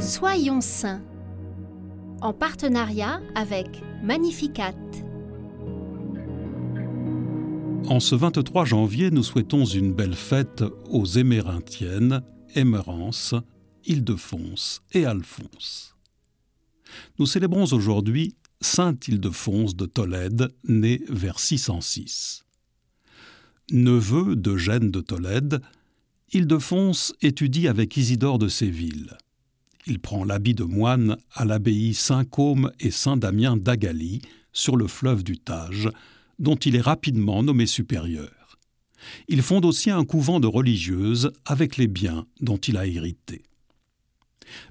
Soyons saints en partenariat avec Magnificat. En ce 23 janvier, nous souhaitons une belle fête aux Émérinthiennes, Émérance, Ildefonse et Alphonse. Nous célébrons aujourd'hui Saint Ildefonse de Tolède, né vers 606. Neveu d'Eugène de Tolède, Ildefonse étudie avec Isidore de Séville. Il prend l'habit de moine à l'abbaye Saint-Côme et Saint-Damien d'Agalie, sur le fleuve du Tage, dont il est rapidement nommé supérieur. Il fonde aussi un couvent de religieuses avec les biens dont il a hérité.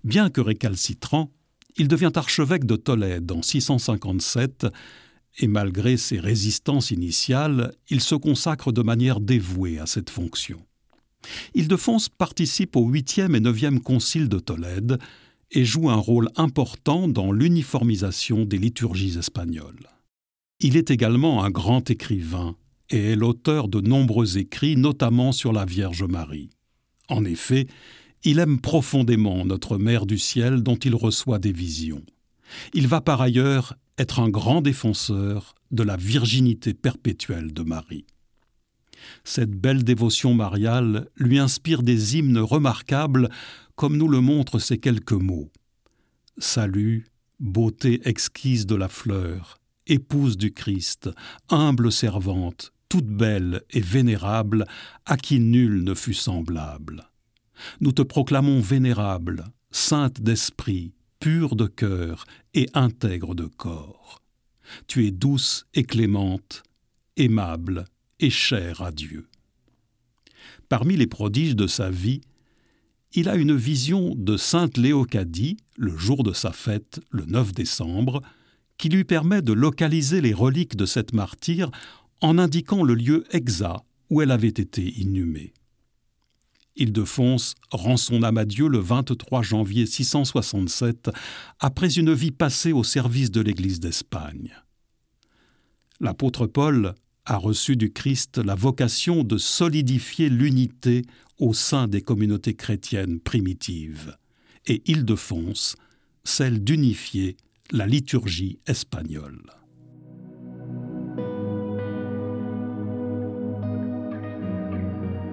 Bien que récalcitrant, il devient archevêque de Tolède en 657 et malgré ses résistances initiales, il se consacre de manière dévouée à cette fonction. Ildefonse participe au 8e et 9e concile de Tolède et joue un rôle important dans l'uniformisation des liturgies espagnoles. Il est également un grand écrivain et est l'auteur de nombreux écrits, notamment sur la Vierge Marie. En effet, il aime profondément notre Mère du ciel dont il reçoit des visions. Il va par ailleurs être un grand défenseur de la virginité perpétuelle de Marie. Cette belle dévotion mariale lui inspire des hymnes remarquables comme nous le montrent ces quelques mots. Salut, beauté exquise de la fleur, épouse du Christ, humble servante, toute belle et vénérable, à qui nul ne fut semblable. Nous te proclamons vénérable, sainte d'esprit, pure de cœur et intègre de corps. Tu es douce et clémente, aimable et chère à Dieu. Parmi les prodiges de sa vie, il a une vision de sainte Léocadie, le jour de sa fête, le 9 décembre, qui lui permet de localiser les reliques de cette martyre en indiquant le lieu exact où elle avait été inhumée. Ildefonse rend son âme à Dieu le 23 janvier 667, après une vie passée au service de l'Église d'Espagne. L'apôtre Paul a reçu du Christ la vocation de solidifier l'unité au sein des communautés chrétiennes primitives, et Ildefonse celle d'unifier la liturgie espagnole.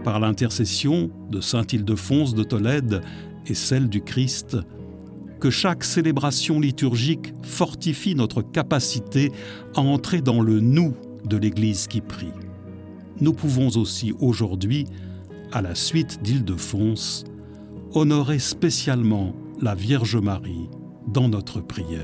Par l'intercession de Saint Ildefonse de Tolède et celle du Christ, que chaque célébration liturgique fortifie notre capacité à entrer dans le nous de l'Église qui prie. Nous pouvons aussi aujourd'hui, à la suite d'Île-de-Fonse, honorer spécialement la Vierge Marie dans notre prière.